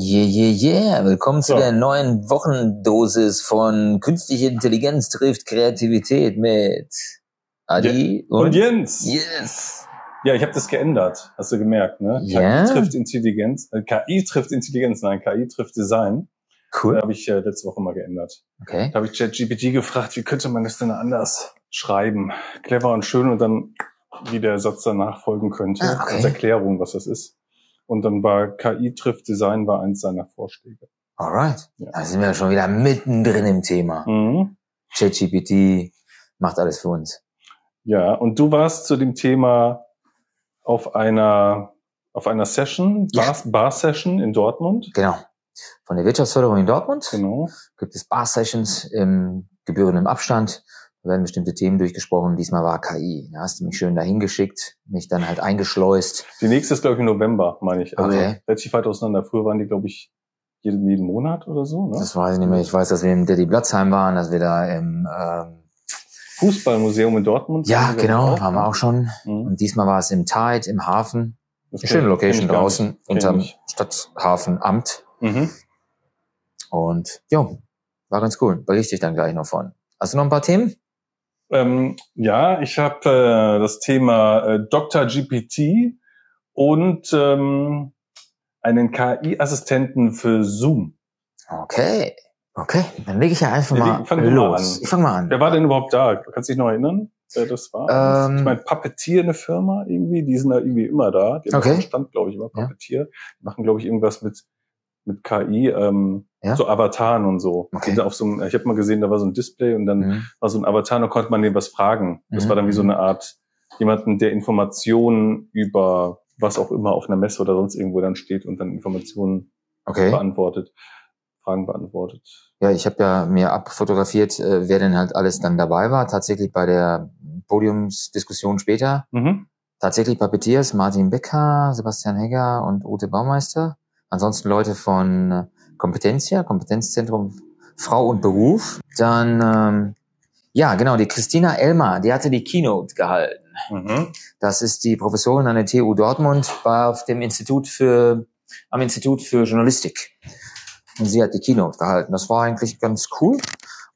Yeah, yeah, yeah. Willkommen zu So. der neuen Wochendosis von Künstliche Intelligenz trifft Kreativität mit Adi Und Jens. Yes. Ja, ich habe das geändert. Hast du gemerkt, ne? Ja. KI trifft Intelligenz. Äh, KI trifft Intelligenz, nein, KI trifft Design. Cool. Habe ich äh, letzte Woche mal geändert. Okay. Da habe ich ChatGPT gefragt, wie könnte man das denn anders schreiben? Clever und schön und dann, wie der Satz danach folgen könnte. Ah, okay. Als Erklärung, was das ist. Und dann war KI trifft Design war eins seiner Vorschläge. Alright. Ja. Da sind wir schon wieder mittendrin im Thema. Mhm. ChatGPT macht alles für uns. Ja, und du warst zu dem Thema auf einer auf einer Session, Ja. Bar, in Dortmund. Genau. Von der Wirtschaftsförderung in Dortmund Genau. gibt es Bar-Sessions im gebührenden Abstand. Werden bestimmte Themen durchgesprochen. Diesmal war KI. Da hast du mich schön dahin geschickt, mich dann halt eingeschleust. Die nächste ist, glaube ich, im November, meine ich. Also Okay. relativ weit auseinander. Früher waren die, glaube ich, jeden, jeden Monat oder so. Ne? Das weiß ich nicht mehr. Ich weiß, dass wir im Daddy Blatzheim waren, dass wir da im, ähm, Fußballmuseum in Dortmund. ja, genau, waren wir auch schon. Mhm. Und diesmal war es im Tide, im Hafen. Das Eine schöne Location draußen unterm. Stadthafenamt. Mhm. Und jo, war ganz cool. Berichte ich dann gleich noch von. Hast du noch ein paar Themen? Ähm, ja, ich habe äh, das Thema äh, Dr. GPT und ähm, einen KI-Assistenten für Zoom. Okay. Okay, dann lege ich ja einfach Ja, mal fang mal los. an. Ich fange mal an. Wer war denn überhaupt da? Kannst du dich noch erinnern, wer das war? Ähm, ich meine, Puppeteer, eine Firma irgendwie, die sind da irgendwie immer da. Die haben Okay. Stand, glaube ich, immer Ja. Puppeteer. Die machen, glaube ich, irgendwas mit mit KI, ähm, Ja. so Avataren und so. Okay. Sind auf so einem, ich habe mal gesehen, da war so ein Display und dann Mhm. war so ein Avatar, da konnte man dem was fragen. Das Mhm. war dann wie so eine Art jemanden, der Informationen über was auch immer auf einer Messe oder sonst irgendwo dann steht und dann Informationen Okay. beantwortet, Fragen beantwortet. Ja, ich habe ja mir abfotografiert, äh, wer denn halt alles dann dabei war. Tatsächlich bei der Podiumsdiskussion später. Mhm. Tatsächlich Puppeteers, Martin Becker, Sebastian Hegger und Ute Baumeister. Ansonsten Leute von äh, Kompetenzia, Kompetenzzentrum Frau und Beruf. Dann, ähm, ja, genau, die Christina Elmer, die hatte die Keynote gehalten. Mhm. Das ist die Professorin an der TU Dortmund bei auf dem Institut für, am Institut für Journalistik. Und sie hat die Keynote gehalten. Das war eigentlich ganz cool.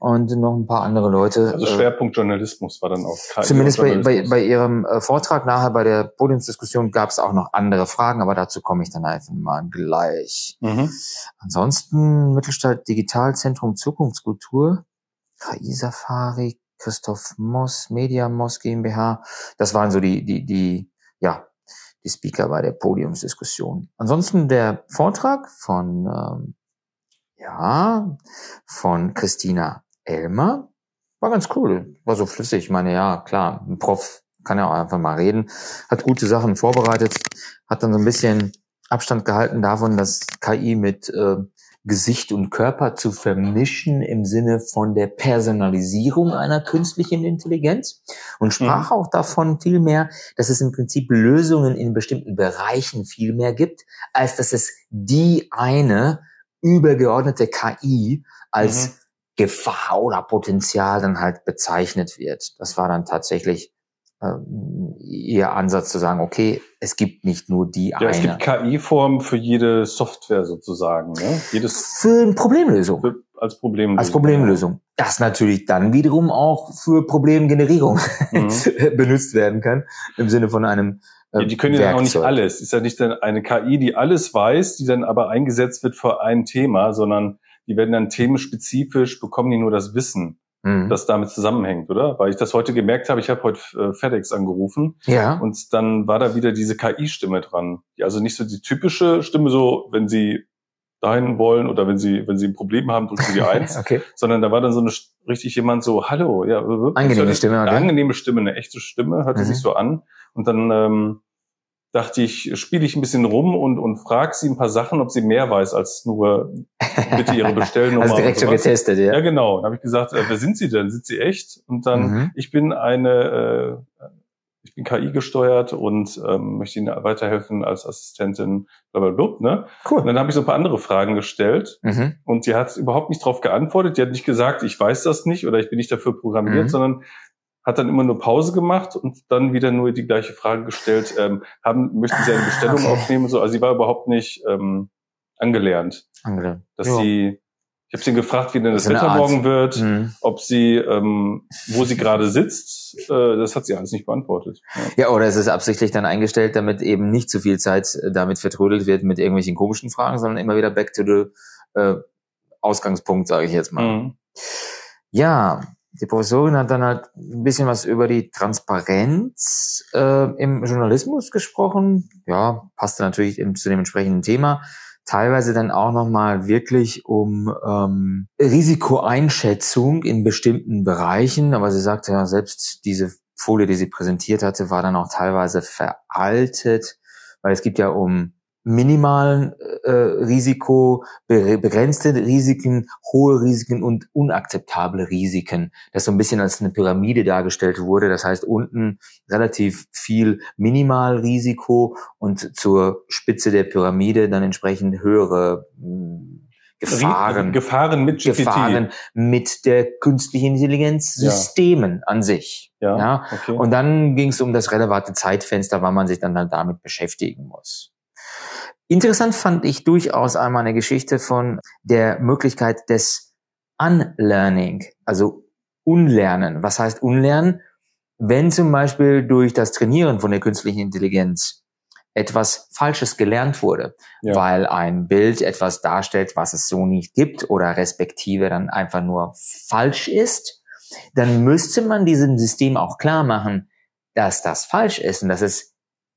Und noch ein paar andere Leute. Also äh, Schwerpunkt Journalismus war dann auch KI Zumindest bei, bei, bei Ihrem äh, Vortrag nachher bei der Podiumsdiskussion gab es auch noch andere Fragen, aber dazu komme ich dann einfach mal gleich. Mhm. Ansonsten Mittelstadt Digitalzentrum Zukunftskultur, KI Safari, Christoph Moss, Media Moss GmbH. Das waren so die, die, die, ja, die Speaker bei der Podiumsdiskussion. Ansonsten der Vortrag von, ähm, ja, von Christina Elmer war ganz cool. War so flüssig. Ich meine, ja, klar, ein Prof kann ja auch einfach mal reden, hat gute Sachen vorbereitet, hat dann so ein bisschen Abstand gehalten davon, dass KI mit äh, Gesicht und Körper zu vermischen im Sinne von der Personalisierung einer künstlichen Intelligenz und sprach auch davon vielmehr, dass es im Prinzip Lösungen in bestimmten Bereichen viel mehr gibt, als dass es die eine übergeordnete KI als Mhm. Gefahr oder Potenzial dann halt bezeichnet wird. Das war dann tatsächlich ähm, ihr Ansatz zu sagen, okay, es gibt nicht nur die Ja, eine. es gibt KI-Formen für jede Software sozusagen. Ne? Jedes für eine Problemlösung. für, als Problemlösung. Als Problemlösung. Das natürlich dann wiederum auch für Problemgenerierung Mhm. benutzt werden kann, im Sinne von einem äh, Ja, die können ja auch nicht alles. Ist ja nicht dann eine KI, die alles weiß, die dann aber eingesetzt wird für ein Thema, sondern die werden dann themenspezifisch, bekommen die nur das Wissen, Mhm. das damit zusammenhängt, oder? Weil ich das heute gemerkt habe, ich habe heute äh, FedEx angerufen ja. und dann war da wieder diese KI-Stimme dran. Also nicht so die typische Stimme, so wenn sie dahin wollen oder wenn sie, wenn sie ein Problem haben, drücken sie die Eins, okay. sondern da war dann so eine richtig jemand so, hallo, ja, äh, Angenehme eine, Stimme, eine okay. angenehme Stimme, eine echte Stimme, hörte Mhm. sich so an. Und dann ähm, dachte ich, spiele ich ein bisschen rum und, und frage sie ein paar Sachen, ob sie mehr weiß als nur bitte ihre Bestellnummer. Also direkt und schon getestet, ja. Ja, genau. Dann habe ich gesagt, äh, wer sind Sie denn? Sind Sie echt? Und dann, Mhm. ich bin eine, äh, ich bin KI gesteuert und ähm, möchte Ihnen weiterhelfen als Assistentin, blablabla, ne? Und Cool. dann habe ich so ein paar andere Fragen gestellt Mhm. und die hat überhaupt nicht darauf geantwortet. Die hat nicht gesagt, ich weiß das nicht oder ich bin nicht dafür programmiert, Mhm. sondern hat dann immer nur Pause gemacht und dann wieder nur die gleiche Frage gestellt, ähm, haben, möchten Sie eine Bestellung okay. aufnehmen? So, also sie war überhaupt nicht ähm, angelernt. Angelernt. Dass Ja. sie, ich habe sie gefragt, wie denn das eine Wetter morgen wird, Mhm. ob sie, ähm, wo sie gerade sitzt. Äh, das hat sie alles nicht beantwortet. Ja. Ja, oder es ist absichtlich dann eingestellt, damit eben nicht zu viel Zeit äh, damit vertrödelt wird mit irgendwelchen komischen Fragen, sondern immer wieder back to the äh, Ausgangspunkt, sage ich jetzt mal. Mhm. Ja, die Professorin hat dann halt ein bisschen was über die Transparenz äh, im Journalismus gesprochen. Ja, passte natürlich im, zu dem entsprechenden Thema. Teilweise dann auch nochmal wirklich um ähm, Risikoeinschätzung in bestimmten Bereichen. Aber sie sagte ja, selbst diese Folie, die sie präsentiert hatte, war dann auch teilweise veraltet, weil es gibt ja um minimalen äh, Risiko, be begrenzte Risiken, hohe Risiken und unakzeptable Risiken, das so ein bisschen als eine Pyramide dargestellt wurde. Das heißt, unten relativ viel Minimalrisiko und zur Spitze der Pyramide dann entsprechend höhere mh, Gefahren. Gefahren mit GPT. Gefahren mit der künstlichen Intelligenz Ja. Systemen an sich. Ja, Ja, okay. Und dann ging es um das relevante Zeitfenster, wann man sich dann, dann damit beschäftigen muss. Interessant fand ich durchaus einmal eine Geschichte von der Möglichkeit des Unlearning, also Unlernen. Was heißt Unlernen? Wenn zum Beispiel durch das Trainieren von der künstlichen Intelligenz etwas Falsches gelernt wurde, Ja. weil ein Bild etwas darstellt, was es so nicht gibt oder respektive dann einfach nur falsch ist, dann müsste man diesem System auch klar machen, dass das falsch ist und dass es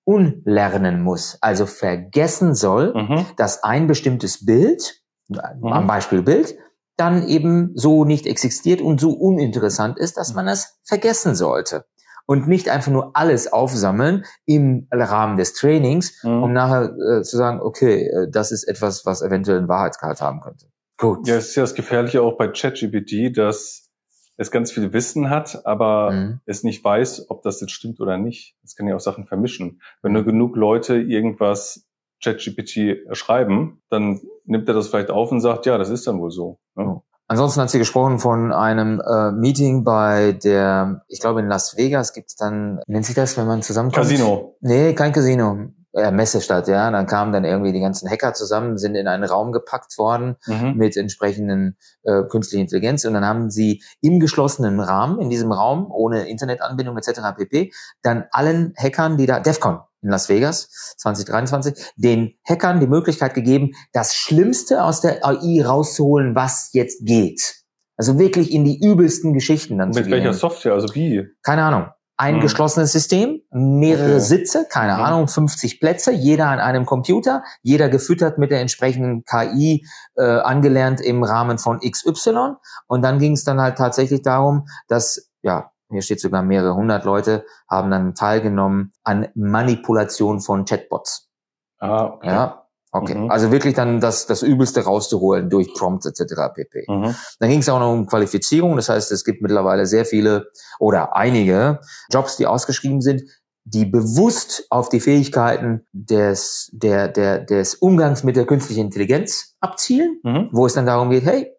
unlernen muss, also vergessen soll, Mhm. dass ein bestimmtes Bild, am Beispiel Bild, dann eben so nicht existiert und so uninteressant ist, dass man es vergessen sollte. Und nicht einfach nur alles aufsammeln im Rahmen des Trainings, Mhm. um nachher äh, zu sagen, okay, äh, das ist etwas, was eventuell einen Wahrheitsgehalt haben könnte. Gut. Ja, es ist ja das Gefährliche auch bei ChatGPT, dass es ganz viel Wissen hat, aber Mhm. es nicht weiß, ob das jetzt stimmt oder nicht. Es kann ja auch Sachen vermischen. Wenn nur genug Leute irgendwas ChatGPT schreiben, dann nimmt er das vielleicht auf und sagt, ja, das ist dann wohl so. Ne? Ansonsten hat sie gesprochen von einem äh, Meeting bei der, ich glaube in Las Vegas gibt's dann, nennt sich das, wenn man zusammenkommt? Casino. Nee, kein Casino. Äh, Messestadt, ja. Dann kamen dann irgendwie die ganzen Hacker zusammen, sind in einen Raum gepackt worden Mhm. mit entsprechenden äh, künstlichen Intelligenz und dann haben sie im geschlossenen Rahmen, in diesem Raum, ohne Internetanbindung etc. pp., dann allen Hackern, die da, DEFCON in Las Vegas 2023, den Hackern die Möglichkeit gegeben, das Schlimmste aus der AI rauszuholen, was jetzt geht. Also wirklich in die übelsten Geschichten dann zu Mit gehen. welcher Software? Also wie? Keine Ahnung. Ein Hm. geschlossenes System, mehrere Okay. Sitze, keine Mhm. Ahnung, 50 Plätze, jeder an einem Computer, jeder gefüttert mit der entsprechenden KI, äh, angelernt im Rahmen von XY. Und dann ging es dann halt tatsächlich darum, dass, ja, hier steht sogar mehrere hundert Leute, haben dann teilgenommen an Manipulation von Chatbots. Ah, okay. Ja, okay. Mhm. Also wirklich dann das, das Übelste rauszuholen durch Prompts etc. pp. Mhm. Dann ging es auch noch um Qualifizierung. Das heißt, es gibt mittlerweile sehr viele oder einige Jobs, die ausgeschrieben sind, die bewusst auf die Fähigkeiten des, der, der, des Umgangs mit der künstlichen Intelligenz abzielen, Mhm. wo es dann darum geht, hey,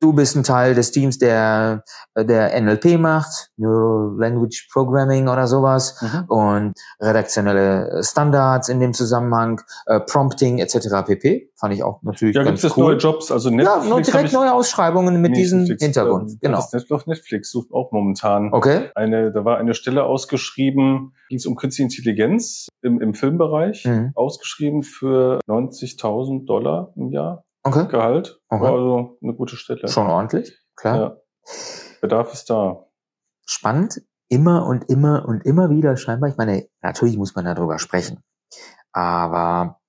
du bist ein Teil des Teams, der, der NLP macht, Neural Language Programming oder sowas Mhm. und redaktionelle Standards in dem Zusammenhang, äh, Prompting etc. pp. Fand ich auch natürlich Ja, gibt ganz es jetzt cool. neue Jobs? Also Ja, Netflix nur hab direkt neue Ausschreibungen mit diesem Netflix, Hintergrund. ähm, genau. Das Net- doch, Netflix sucht auch momentan Okay. eine, da war eine Stelle ausgeschrieben, ging es um künstliche Intelligenz im, im Filmbereich, Mhm. ausgeschrieben für 90.000 Dollar im Jahr Okay. Gehalt. Okay. War also eine gute Stelle. Schon ordentlich. Klar. Ja. Bedarf ist da. Spannend. Immer und immer und immer wieder scheinbar. Ich meine, natürlich muss man darüber sprechen. Aber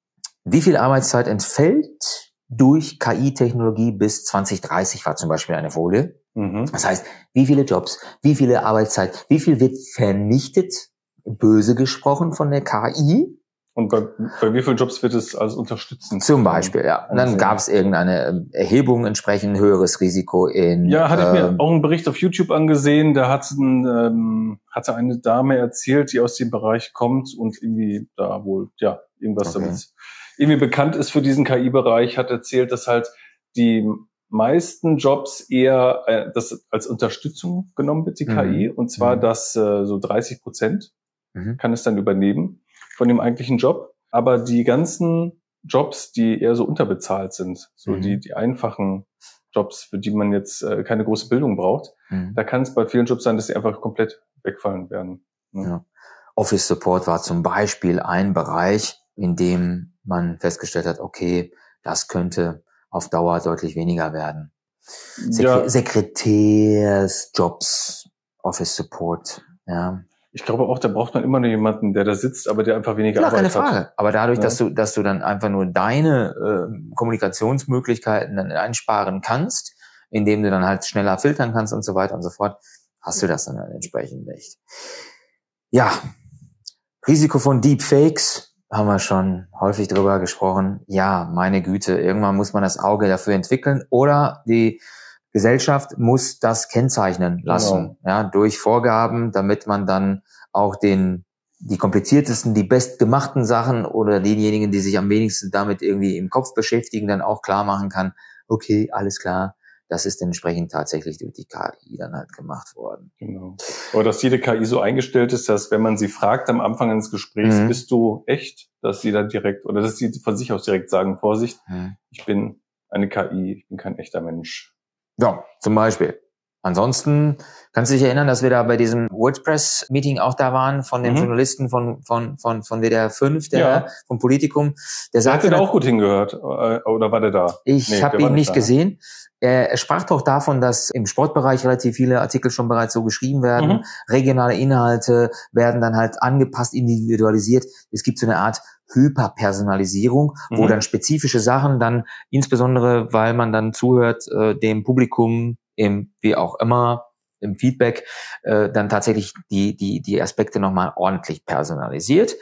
wie viel Arbeitszeit entfällt durch KI-Technologie bis 2030 war zum Beispiel eine Folie. Mhm. Das heißt, wie viele Jobs, wie viele Arbeitszeit, wie viel wird vernichtet, böse gesprochen von der KI? Und bei, bei wie vielen Jobs wird es als unterstützen? Zum Beispiel, ja. Und dann gab es irgendeine ähm, Erhebung, entsprechend höheres Risiko in. Ja, hatte ich mir ähm, auch einen Bericht auf YouTube angesehen. Da hat ein, ähm, hatte eine Dame erzählt, die aus dem Bereich kommt und irgendwie da wohl, ja, irgendwas Okay. damit irgendwie bekannt ist für diesen KI-Bereich, hat erzählt, dass halt die meisten Jobs eher äh, das als Unterstützung genommen wird, die Mhm. KI. Und zwar, Mhm. dass äh, so 30 Prozent Mhm. kann es dann übernehmen von dem eigentlichen Job. Aber die ganzen Jobs, die eher so unterbezahlt sind, so Mhm. die, die einfachen Jobs, für die man jetzt äh, keine große Bildung braucht. Mhm. Da kann es bei vielen Jobs sein, dass sie einfach komplett wegfallen werden. Ja. Office Support war zum Beispiel ein Bereich, in dem man festgestellt hat, okay, das könnte auf Dauer deutlich weniger werden. Sekre Ja, Sekretärsjobs, Office Support, ja. Ich glaube auch, da braucht man immer nur jemanden, der da sitzt, aber der einfach weniger Klar, keine Arbeit hat. Frage. Aber dadurch, Ja. dass du, dass du dann einfach nur deine äh, Kommunikationsmöglichkeiten dann einsparen kannst, indem du dann halt schneller filtern kannst und so weiter und so fort, hast du das dann halt entsprechend nicht. Ja, Risiko von Deepfakes haben wir schon häufig drüber gesprochen. Ja, meine Güte, irgendwann muss man das Auge dafür entwickeln oder die Gesellschaft muss das kennzeichnen lassen, ja, durch Vorgaben, damit man dann auch den die kompliziertesten, die bestgemachten Sachen oder diejenigen, die sich am wenigsten damit irgendwie im Kopf beschäftigen, dann auch klar machen kann, okay, alles klar, das ist entsprechend tatsächlich durch die KI dann halt gemacht worden. Genau. Aber dass jede KI so eingestellt ist, dass wenn man sie fragt am Anfang eines Gesprächs, Mhm. bist du echt, dass sie dann direkt oder dass sie von sich aus direkt sagen, Vorsicht, Hm. ich bin eine KI, ich bin kein echter Mensch. Ja, zum Beispiel. Ansonsten kannst du dich erinnern, dass wir da bei diesem WordPress-Meeting auch da waren von dem Mhm. Journalisten von, von, von, von WDR 5, der, Ja. vom Politikum. Der Hat sagte, der auch gut hingehört? Äh, Oder war der da? ich Nee, habe ihn nicht da. gesehen. Er, er sprach doch davon, dass im Sportbereich relativ viele Artikel schon bereits so geschrieben werden. Mhm. Regionale Inhalte werden dann halt angepasst, individualisiert. Es gibt so eine Art Hyperpersonalisierung, wo Mhm. dann spezifische Sachen dann, insbesondere weil man dann zuhört, äh, dem Publikum, im, wie auch immer, im Feedback, äh, dann tatsächlich die, die, die Aspekte nochmal ordentlich personalisiert.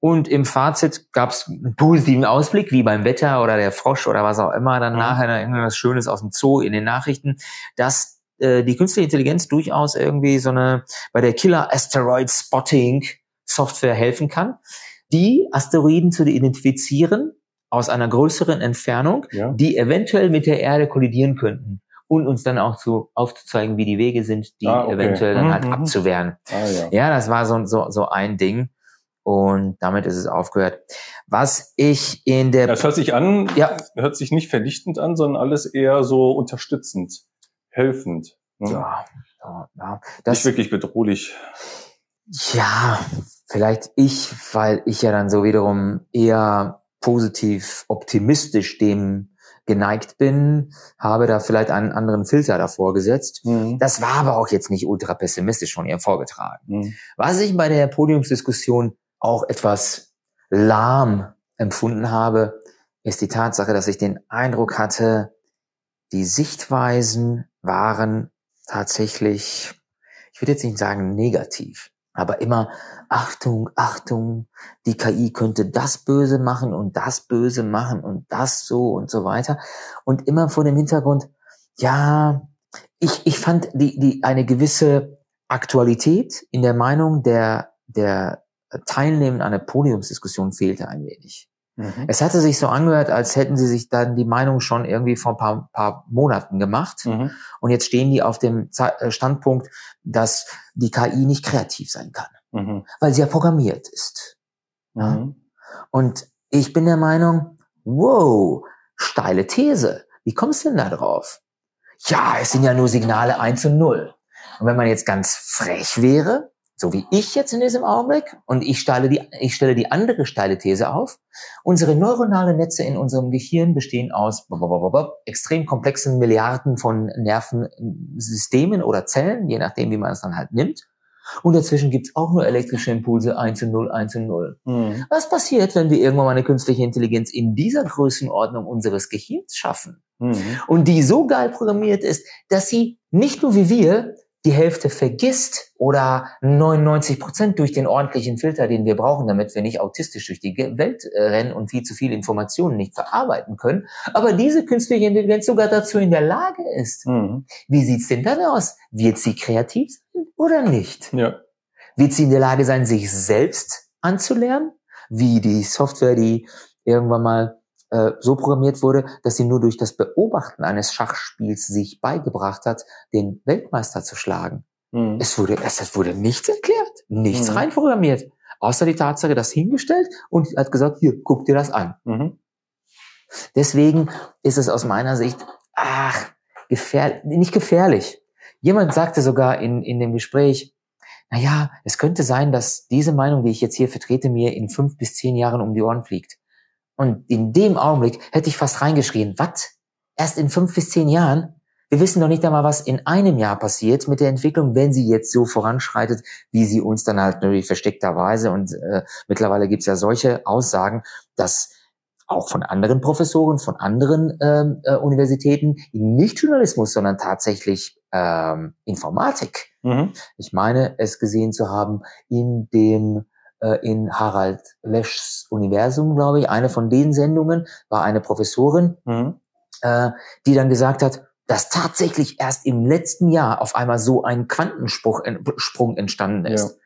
Und im Fazit gab es einen positiven Ausblick, wie beim Wetter oder der Frosch oder was auch immer, dann Mhm. nachher irgendwas Schönes aus dem Zoo in den Nachrichten, dass äh, die künstliche Intelligenz durchaus irgendwie so eine bei der Killer Asteroid Spotting Software helfen kann, die Asteroiden zu identifizieren aus einer größeren Entfernung, Ja. die eventuell mit der Erde kollidieren könnten und uns dann auch zu aufzuzeigen, wie die Wege sind, die Ah, okay. eventuell dann Mhm, halt mhm. abzuwehren. Ah, ja. Ja, das war so, so, so ein Ding. Und damit ist es aufgehört. Was ich in der Das hört sich an, Ja. hört sich nicht vernichtend an, sondern alles eher so unterstützend, helfend. ne? ja, ja, ja, Nicht das, wirklich bedrohlich. ja, vielleicht ich, weil ich ja dann so wiederum eher positiv optimistisch dem geneigt bin, habe da vielleicht einen anderen Filter davor gesetzt. Mhm. Das war aber auch jetzt nicht ultra pessimistisch von ihr vorgetragen. Mhm. Was ich bei der Podiumsdiskussion auch etwas lahm empfunden habe, ist die Tatsache, dass ich den Eindruck hatte, die Sichtweisen waren tatsächlich, ich würde jetzt nicht sagen negativ, aber immer Achtung, Achtung, die KI könnte das böse machen und das böse machen und das so und so weiter. Und immer vor dem Hintergrund, ja, ich, ich fand die, die, eine gewisse Aktualität in der Meinung der, der Teilnehmenden an der Podiumsdiskussion fehlte ein wenig. Mhm. Es hatte sich so angehört, als hätten sie sich dann die Meinung schon irgendwie vor ein paar, paar Monaten gemacht. Mhm. Und jetzt stehen die auf dem äh, Standpunkt, dass die KI nicht kreativ sein kann, Mhm. weil sie ja programmiert ist. Ja. Mhm. Und ich bin der Meinung, wow, steile These. Wie kommst du denn da drauf? Ja, es sind ja nur Signale 1 und 0. Und wenn man jetzt ganz frech wäre, so wie ich jetzt in diesem Augenblick, und ich stelle die, ich stelle die andere steile These auf, unsere neuronalen Netze in unserem Gehirn bestehen aus extrem komplexen Milliarden von Nervensystemen oder Zellen, je nachdem, wie man es dann halt nimmt. Und dazwischen gibt es auch nur elektrische Impulse 1 und 0, 1 und 0. Mhm. Was passiert, wenn wir irgendwann mal eine künstliche Intelligenz in dieser Größenordnung unseres Gehirns schaffen Mhm. und die so geil programmiert ist, dass sie nicht nur wie wir die Hälfte vergisst oder 99 Prozent durch den ordentlichen Filter, den wir brauchen, damit wir nicht autistisch durch die Welt äh, rennen und viel zu viele Informationen nicht verarbeiten können, aber diese künstliche Intelligenz sogar dazu in der Lage ist. Mhm. Wie sieht's denn dann aus? Wird sie kreativ sein oder nicht? Ja. Wird sie in der Lage sein, sich selbst anzulernen? Wie die Software, die irgendwann mal äh, so programmiert wurde, dass sie nur durch das Beobachten eines Schachspiels sich beigebracht hat, den Weltmeister zu schlagen. Mhm. Es wurde, es, es wurde nichts erklärt, nichts Mhm. reinprogrammiert. Außer die Tatsache, das hingestellt und hat gesagt, hier, guck dir das an. Mhm. Deswegen ist es aus meiner Sicht, ach, gefährlich, nicht gefährlich. Jemand sagte sogar in, in dem Gespräch, na ja, es könnte sein, dass diese Meinung, die ich jetzt hier vertrete, mir in fünf bis zehn Jahren um die Ohren fliegt. Und in dem Augenblick hätte ich fast reingeschrien, was? Erst in fünf bis zehn Jahren? Wir wissen doch nicht einmal, was in einem Jahr passiert mit der Entwicklung, wenn sie jetzt so voranschreitet, wie sie uns dann halt natürlich versteckterweise und äh, mittlerweile gibt's ja solche Aussagen, dass auch von anderen Professoren, von anderen ähm, äh, Universitäten, nicht Journalismus, sondern tatsächlich ähm, Informatik. Mhm. Ich meine, es gesehen zu haben in dem in Harald Leschs Universum, glaube ich, eine von den Sendungen war eine Professorin, Mhm. äh, die dann gesagt hat, dass tatsächlich erst im letzten Jahr auf einmal so ein Quantensprung Sprung entstanden ist. Ja.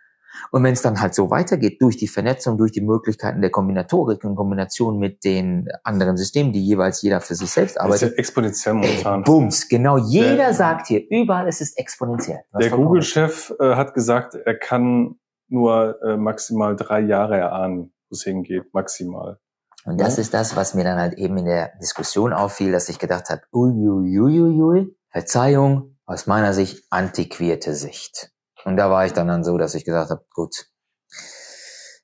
Und wenn es dann halt so weitergeht, durch die Vernetzung, durch die Möglichkeiten der Kombinatorik in Kombination mit den anderen Systemen, die jeweils jeder für sich selbst Das ist ja arbeitet, exponentiell ey, momentan. bums, genau, jeder Der- sagt hier, überall ist es exponentiell. Hast Der. Google-Chef äh, hat gesagt, er kann nur äh, maximal drei Jahre erahnen, wo es hingeht, maximal. Und das Ja. ist das, was mir dann halt eben in der Diskussion auffiel, dass ich gedacht habe, uiuiuiui, Verzeihung, aus meiner Sicht antiquierte Sicht. Und da war ich dann, dann so, dass ich gesagt habe, gut,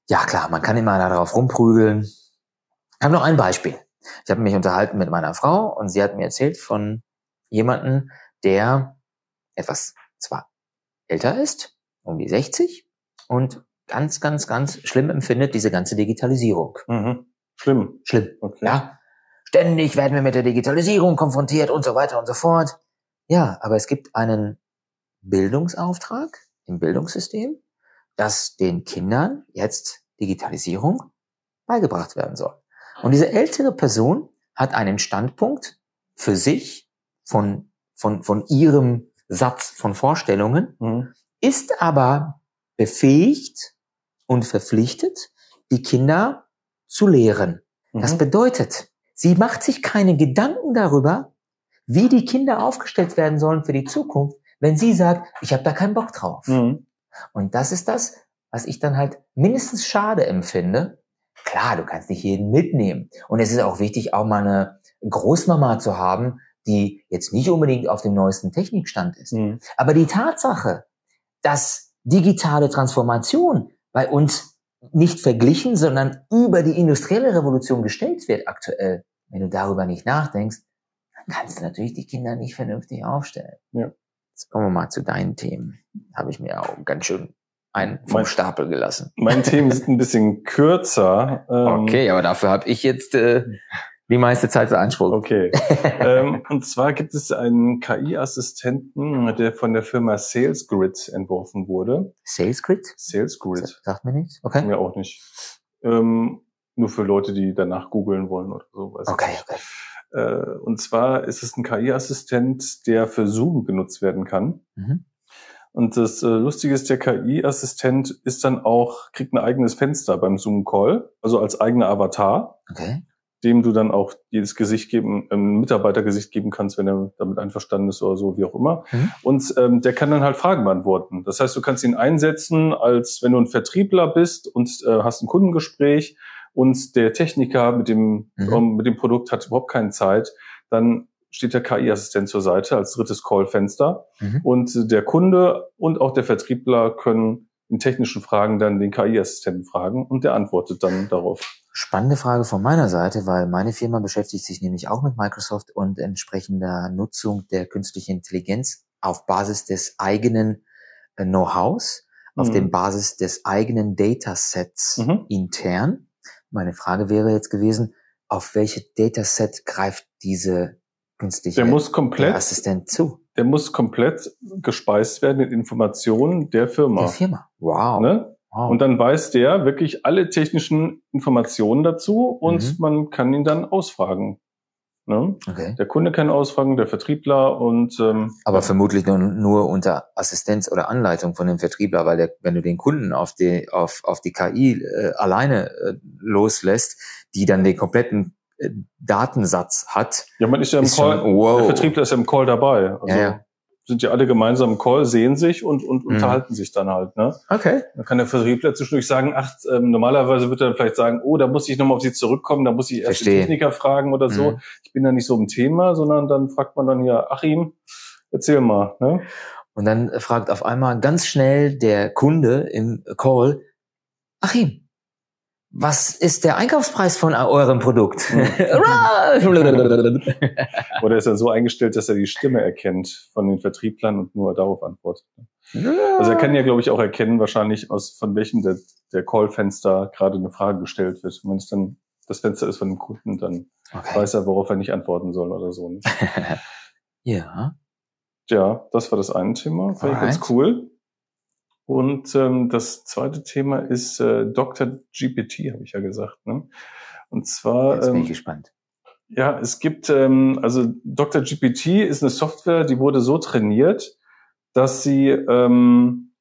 ja klar, man kann immer darauf rumprügeln. Ich habe noch ein Beispiel. Ich habe mich unterhalten mit meiner Frau und sie hat mir erzählt von jemanden, der etwas zwar älter ist, um die 60, und ganz, ganz, ganz schlimm empfindet diese ganze Digitalisierung. Mhm. Schlimm. Schlimm. Okay. Ja, ständig werden wir mit der Digitalisierung konfrontiert und so weiter und so fort. Ja, aber es gibt einen Bildungsauftrag im Bildungssystem, dass den Kindern jetzt Digitalisierung beigebracht werden soll. Und diese ältere Person hat einen Standpunkt für sich von, von, von ihrem Satz von Vorstellungen, Mhm. ist aber befähigt und verpflichtet, die Kinder zu lehren. Das Mhm. bedeutet, sie macht sich keine Gedanken darüber, wie die Kinder aufgestellt werden sollen für die Zukunft, wenn sie sagt, ich habe da keinen Bock drauf. Mhm. Und das ist das, was ich dann halt mindestens schade empfinde. Klar, du kannst nicht jeden mitnehmen. Und es ist auch wichtig, auch mal eine Großmama zu haben, die jetzt nicht unbedingt auf dem neuesten Technikstand ist. Mhm. Aber die Tatsache, dass digitale Transformation bei uns nicht verglichen, sondern über die industrielle Revolution gestellt wird aktuell, wenn du darüber nicht nachdenkst, dann kannst du natürlich die Kinder nicht vernünftig aufstellen. Ja. Jetzt kommen wir mal zu deinen Themen. Habe ich mir auch ganz schön einen vom Mein- Stapel gelassen. Meine Themen sind ein bisschen kürzer. ähm, Okay, aber dafür habe ich jetzt äh, die meiste Zeit beansprucht. Okay. ähm, und zwar gibt es einen KI-Assistenten, der von der Firma SalesGrid entworfen wurde. SalesGrid? SalesGrid. Sagt mir nichts. Okay. Mir auch nicht. Ähm, nur für Leute, die danach googeln wollen oder so. Okay, nicht. okay. Äh, und zwar ist es ein KI-Assistent, der für Zoom genutzt werden kann. Mhm. Und das äh, Lustige ist, der KI-Assistent ist dann auch, kriegt ein eigenes Fenster beim Zoom-Call, also als eigener Avatar, Okay. Dem du dann auch jedes Gesicht geben, ähm, Mitarbeitergesicht geben kannst, wenn er damit einverstanden ist oder so, wie auch immer. Mhm. Und ähm, der kann dann halt Fragen beantworten. Das heißt, du kannst ihn einsetzen, als wenn du ein Vertriebler bist und äh, hast ein Kundengespräch und der Techniker mit dem, Mhm. ähm, mit dem Produkt hat überhaupt keine Zeit, dann steht der KI-Assistent zur Seite als drittes Callfenster Mhm. und der Kunde und auch der Vertriebler können in technischen Fragen dann den KI-Assistenten fragen und der antwortet dann darauf. Spannende Frage von meiner Seite, weil meine Firma beschäftigt sich nämlich auch mit Microsoft und entsprechender Nutzung der künstlichen Intelligenz auf Basis des eigenen äh, Know-hows, auf Mhm. dem Basis des eigenen Datasets Mhm. intern. Meine Frage wäre jetzt gewesen, auf welche Dataset greift diese künstliche Der muss komplett, Assistent zu? der muss komplett gespeist werden mit Informationen der Firma. Der Firma. Wow. Ne? Wow. Und dann weiß der wirklich alle technischen Informationen dazu und Mhm. man kann ihn dann ausfragen. Ne? okay. Der Kunde kann ausfragen, der Vertriebler und ähm, Aber vermutlich nur, nur unter Assistenz oder Anleitung von dem Vertriebler, weil der, wenn du den Kunden auf die, auf, auf die KI äh, alleine äh, loslässt, die dann den kompletten äh, Datensatz hat, ja, man ist ja im ist Call, schon, wow. der Vertriebler ist ja im Call dabei. Also, Ja, ja. Sind ja alle gemeinsam im Call, sehen sich und, und Mhm. unterhalten sich dann halt. Ne? Okay. Dann kann der Vertriebler zwischendurch sagen, ach, ähm, normalerweise wird er vielleicht sagen, oh, da muss ich nochmal auf Sie zurückkommen, da muss ich erst Verstehe. den Techniker fragen oder so. Mhm. Ich bin da nicht so im Thema, sondern dann fragt man dann hier, Achim, erzähl mal. Ne? Und dann fragt auf einmal ganz schnell der Kunde im Call, Achim, was ist der Einkaufspreis von eurem Produkt? Oder ist er so eingestellt, dass er die Stimme erkennt von den Vertrieblern und nur darauf antwortet. Also er kann ja, glaube ich, auch erkennen, wahrscheinlich aus von welchem der, der Callfenster gerade eine Frage gestellt wird. Und wenn es dann das Fenster ist von dem Kunden, dann okay. weiß er, worauf er nicht antworten soll oder so. Ja. Ja, das war das eine Thema. Fand ich ganz cool. Und ähm, das zweite Thema ist äh, Dr. GPT, habe ich ja gesagt. Ne? Und zwar, Jetzt bin ich ähm, gespannt. ja, es gibt, ähm, also Dr. GPT ist eine Software, die wurde so trainiert, dass sie ähm,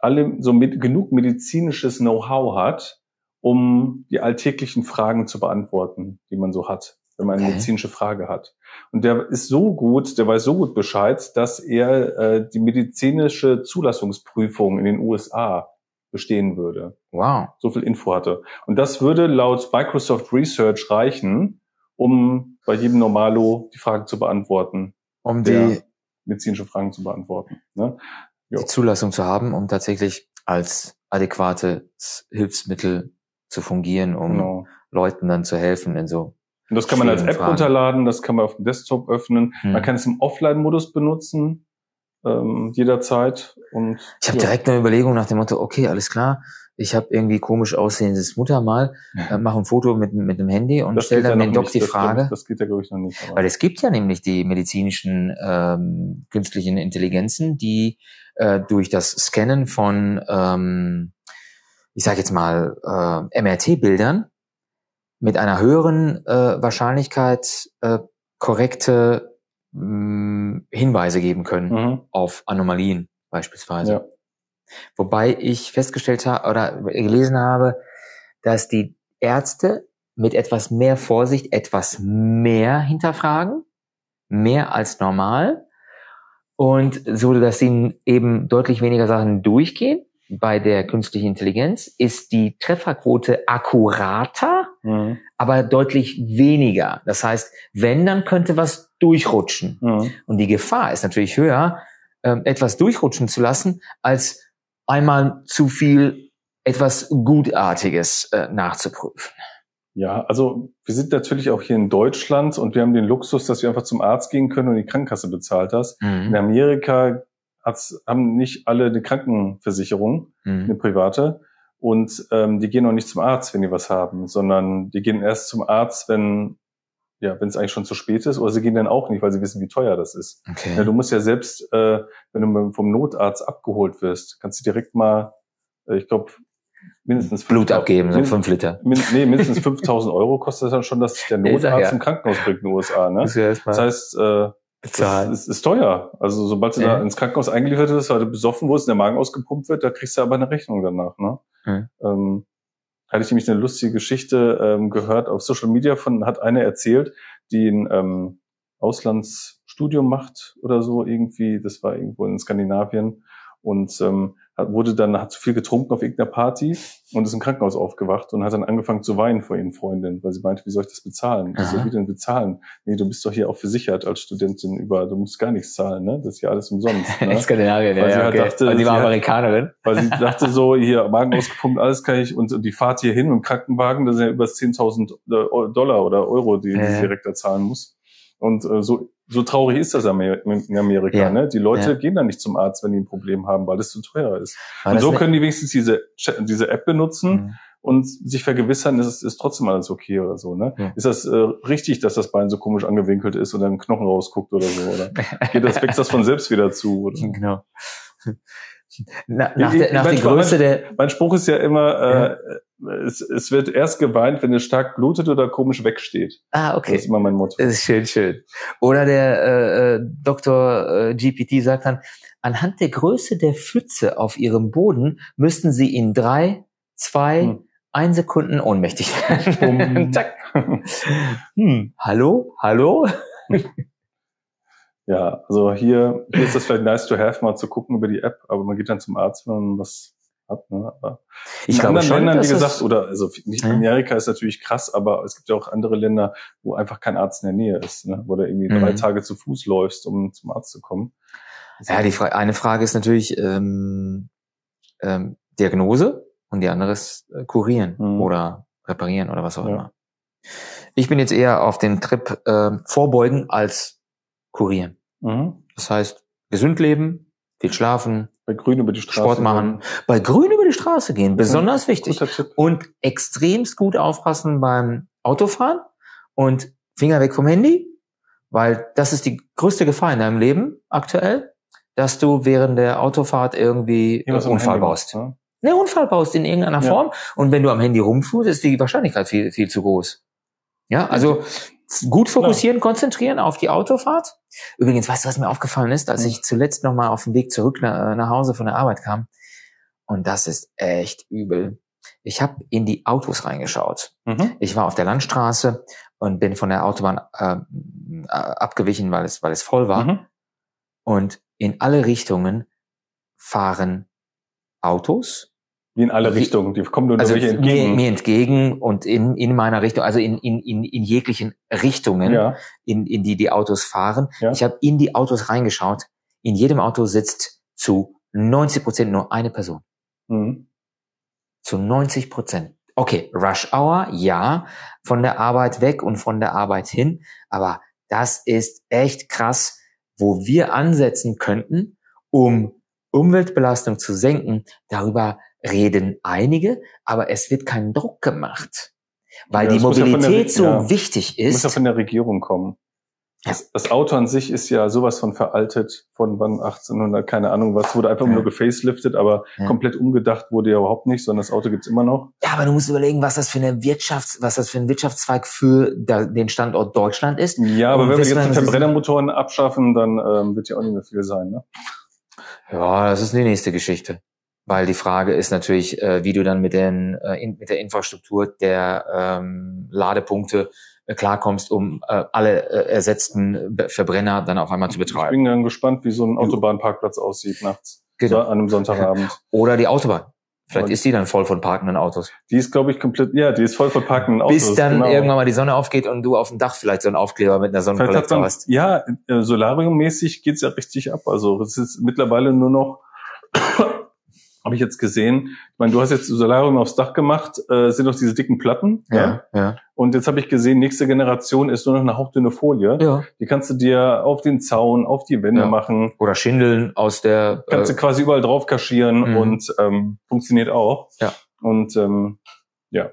alle so mit, genug medizinisches Know-how hat, um die alltäglichen Fragen zu beantworten, die man so hat, wenn man eine Okay. medizinische Frage hat. Und der ist so gut, der weiß so gut Bescheid, dass er äh, die medizinische Zulassungsprüfung in den USA bestehen würde Wow. so viel Info hatte. Und das würde laut Microsoft Research reichen, um bei jedem Normalo die Fragen zu beantworten, Um die, medizinische Fragen zu beantworten. Ne? die Zulassung zu haben, um tatsächlich als adäquates Hilfsmittel zu fungieren, um Genau. Leuten dann zu helfen in so. Und das kann man als App Fragen. runterladen, das kann man auf dem Desktop öffnen. Hm. Man kann es im Offline-Modus benutzen, ähm, jederzeit. Und Ich habe ja. direkt eine Überlegung nach dem Motto, okay, alles klar, ich habe irgendwie komisch aussehendes Muttermal, äh, mache ein Foto mit, mit dem Handy und stelle ja dann den noch Doc nicht. die das, Frage. Ich, das geht ja, glaube ich, noch nicht. Aber Weil es gibt ja nämlich die medizinischen ähm, künstlichen Intelligenzen, die äh, durch das Scannen von, ähm, ich sage jetzt mal, äh, MRT-Bildern mit einer höheren äh, Wahrscheinlichkeit äh, korrekte mh, Hinweise geben können mhm. auf Anomalien beispielsweise. Ja. Wobei ich festgestellt habe oder gelesen habe, dass die Ärzte mit etwas mehr Vorsicht etwas mehr hinterfragen, mehr als normal. Und so, dass ihnen eben deutlich weniger Sachen durchgehen. Bei der künstlichen Intelligenz ist die Trefferquote akkurater, Mhm. aber deutlich weniger. Das heißt, wenn, dann könnte was durchrutschen. Mhm. Und die Gefahr ist natürlich höher, ähm, etwas durchrutschen zu lassen, als einmal zu viel etwas Gutartiges äh, nachzuprüfen. Ja, also wir sind natürlich auch hier in Deutschland und wir haben den Luxus, dass wir einfach zum Arzt gehen können und die Krankenkasse bezahlt das. In Amerika hat's, haben nicht alle eine Krankenversicherung, eine Mhm. private. Und ähm, die gehen auch nicht zum Arzt, wenn die was haben, sondern die gehen erst zum Arzt, wenn ja, wenn es eigentlich schon zu spät ist, oder sie gehen dann auch nicht, weil sie wissen, wie teuer das ist. Okay. Ja, du musst ja selbst, äh, wenn du vom Notarzt abgeholt wirst, kannst du direkt mal, äh, ich glaube, mindestens Blut 5000 abgeben, so min- fünf Liter. Min, nee, mindestens 5000 Euro kostet das dann schon, dass sich der Notarzt ja. im Krankenhaus bringt in den USA. Ne? Das heißt, äh, bezahlen. das ist, ist teuer. Also sobald du Ja. da ins Krankenhaus eingeliefert wirst, weil du besoffen wurdest, der Magen ausgepumpt wird, da kriegst du aber eine Rechnung danach. Ne? Mhm. Ähm, hatte ich nämlich eine lustige Geschichte ähm, gehört auf Social Media von, hat eine erzählt, die ein ähm, Auslandsstudium macht oder so irgendwie. Das war irgendwo in Skandinavien und ähm, wurde dann, hat zu viel getrunken auf irgendeiner Party und ist im Krankenhaus aufgewacht und hat dann angefangen zu weinen vor ihren Freundinnen, weil sie meinte, wie soll ich das bezahlen? Wie soll ich denn bezahlen? Nee, du bist doch hier auch versichert als Studentin über, du musst gar nichts zahlen, ne? Das ist ja alles umsonst. In Ne? Skandinavien, ja, Weil sie ja, halt okay. dachte, Und die war sie hat- Amerikanerin. Weil sie dachte so, hier, Magen ausgepumpt, alles kann ich, und, und die Fahrt hier hin mit dem Krankenwagen, das sind ja über 10.000 äh, Dollar oder Euro, die, die sie direkt da zahlen muss. Und äh, so, so traurig ist das in Amerika. Ja. Ne? Die Leute Ja. gehen dann nicht zum Arzt, wenn die ein Problem haben, weil es zu teuer ist. War und so ne- können die wenigstens diese, diese App benutzen Mhm. und sich vergewissern, ist, es- ist trotzdem alles okay oder so. Ne? Ja. Ist das äh, richtig, dass das Bein so komisch angewinkelt ist oder ein Knochen rausguckt oder so? Oder geht das, wächst das von selbst wieder zu? Oder? Genau. Na, nach Ich- der, ich- nach der manchmal- Größe der, Mein Spruch ist ja immer, äh, es, es wird erst geweint, wenn es stark blutet oder komisch wegsteht. ah, Das okay. ist immer mein Motto. Das ist schön, schön. Oder der äh, äh, Dr. Äh, GPT sagt dann, anhand der Größe der Pfütze auf ihrem Boden müssten sie in drei, zwei, Hm. ein Sekunden ohnmächtig werden. Zack. Hm. Hallo? Hallo? Ja, also hier, hier ist das vielleicht nice to have, mal zu gucken über die App, aber man geht dann zum Arzt, wenn man was hat. Ne? Aber Ich in glaube anderen schon, Ländern, wie gesagt, oder also nicht Ja. Amerika ist natürlich krass, aber es gibt ja auch andere Länder, wo einfach kein Arzt in der Nähe ist, ne? wo du irgendwie Mhm. drei Tage zu Fuß läufst, um zum Arzt zu kommen. Ja, die Fra eine Frage ist natürlich ähm, ähm, Diagnose und die andere ist äh, kurieren Mhm. oder reparieren oder was auch Ja. immer. Ich bin jetzt eher auf dem Trip ähm, vorbeugen als kurieren. Mhm. Das heißt, gesund leben, viel schlafen, Bei Grün über die Straße. Sport machen, bei Grün über die Straße gehen, besonders wichtig. Guter Tipp. Und extremst gut aufpassen beim Autofahren und Finger weg vom Handy, weil das ist die größte Gefahr in deinem Leben aktuell, dass du während der Autofahrt irgendwie am Unfall Handy baust. ne? Ne, Unfall baust in irgendeiner Ja. Form. Und wenn du am Handy rumfuhrst, ist die Wahrscheinlichkeit viel, viel zu groß. Ja, also gut fokussieren, konzentrieren auf die Autofahrt. Übrigens, weißt du, was mir aufgefallen ist, als Hm. ich zuletzt nochmal auf dem Weg zurück nach, nach Hause von der Arbeit kam? Und das ist echt übel. Ich habe in die Autos reingeschaut. Mhm. Ich war auf der Landstraße und bin von der Autobahn äh, abgewichen, weil es, weil es voll war. Mhm. Und in alle Richtungen fahren Autos, Wie in alle Wie- Richtungen. Die kommen nur also mir, entgegen. mir entgegen und in, in meiner Richtung, also in, in, in, in jeglichen Richtungen, ja. in, in die die Autos fahren. Ja. Ich habe in die Autos reingeschaut. In jedem Auto sitzt zu 90 Prozent nur eine Person. Mhm. Zu 90 Prozent. Okay, Rush Hour, ja, von der Arbeit weg und von der Arbeit hin. Aber das ist echt krass, wo wir ansetzen könnten, um Umweltbelastung zu senken. Darüber reden einige, aber es wird kein Druck gemacht, weil Ja, die ja Mobilität Re- so ja. wichtig Muss ja ist. von der Regierung kommen. Ja. Das, das Auto an sich ist ja sowas von veraltet, von wann 1800, keine Ahnung was, wurde einfach Ja. nur gefaceliftet, aber Ja. komplett umgedacht wurde ja überhaupt nicht, sondern das Auto gibt's immer noch. Ja, aber du musst überlegen, was das für eine Wirtschafts-, was das für ein Wirtschaftszweig für da, den Standort Deutschland ist. Ja, aber Und wenn wir jetzt die Verbrennermotoren abschaffen, dann ähm, wird ja auch nicht mehr viel sein. Ne? Ja, das ist die nächste Geschichte. Weil die Frage ist natürlich, äh, wie du dann mit, den, äh, in, mit der Infrastruktur der ähm, Ladepunkte äh, klarkommst, um äh, alle äh, ersetzten Be- Verbrenner dann auf einmal zu Ich betreiben. bin dann gespannt, wie so ein Autobahnparkplatz aussieht nachts. Genau. An einem Sonntagabend. Oder die Autobahn. Vielleicht Und- ist die dann voll von parkenden Autos. Die ist, glaube ich, komplett, ja, die ist voll von parkenden Autos. Bis dann genau. irgendwann mal die Sonne aufgeht und du auf dem Dach vielleicht so einen Aufkleber mit einer Sonnenkollektor hast. ja, äh, Solarium-mäßig geht's ja richtig ab. Also es ist mittlerweile nur noch, habe ich jetzt gesehen, ich meine, du hast jetzt Solarium aufs Dach gemacht, äh, sind doch diese dicken Platten. Ja, ja. Und jetzt habe ich gesehen, nächste Generation ist nur noch eine hauchdünne Folie. ja. Die kannst du dir auf den Zaun, auf die Wände Ja. machen. Oder Schindeln aus der Kannst du äh, quasi überall drauf kaschieren Mhm. und ähm, funktioniert auch. Ja. Und ähm, ja,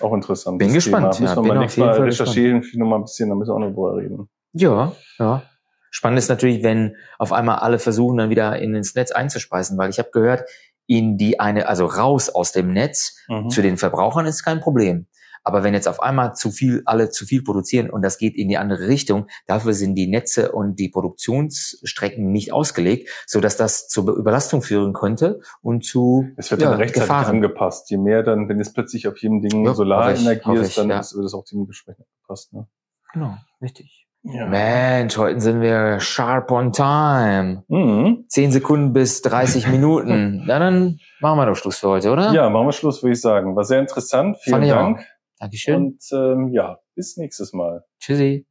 auch interessant. Bin gespannt, Thema. ja, Müssen wir bin mal nächstes Mal recherchieren, vielleicht noch mal ein bisschen, da müssen wir auch noch drüber reden. Ja, ja. Spannend ist natürlich, wenn auf einmal alle versuchen, dann wieder in ins Netz einzuspeisen, weil ich habe gehört, in die eine, also raus aus dem Netz Mhm. zu den Verbrauchern ist kein Problem. Aber wenn jetzt auf einmal zu viel, alle zu viel produzieren und das geht in die andere Richtung, dafür sind die Netze und die Produktionsstrecken nicht ausgelegt, so dass das zur Überlastung führen könnte und zu Es wird ja, dann rechtzeitig Gefahren. angepasst. Je mehr dann, wenn jetzt plötzlich auf jedem Ding Ja, Solarenergie ich, ist, ich, dann ja. ist, wird es auch dementsprechend angepasst. Ne? Genau, richtig. Ja. Mensch, heute sind wir sharp on time. Mhm. 10 Sekunden bis 30 Minuten. Na, dann machen wir doch Schluss für heute, oder? ja, machen wir Schluss, würde ich sagen. War sehr interessant. Vielen ich auch. Dank. Dankeschön. Und ähm, ja, bis nächstes Mal. Tschüssi.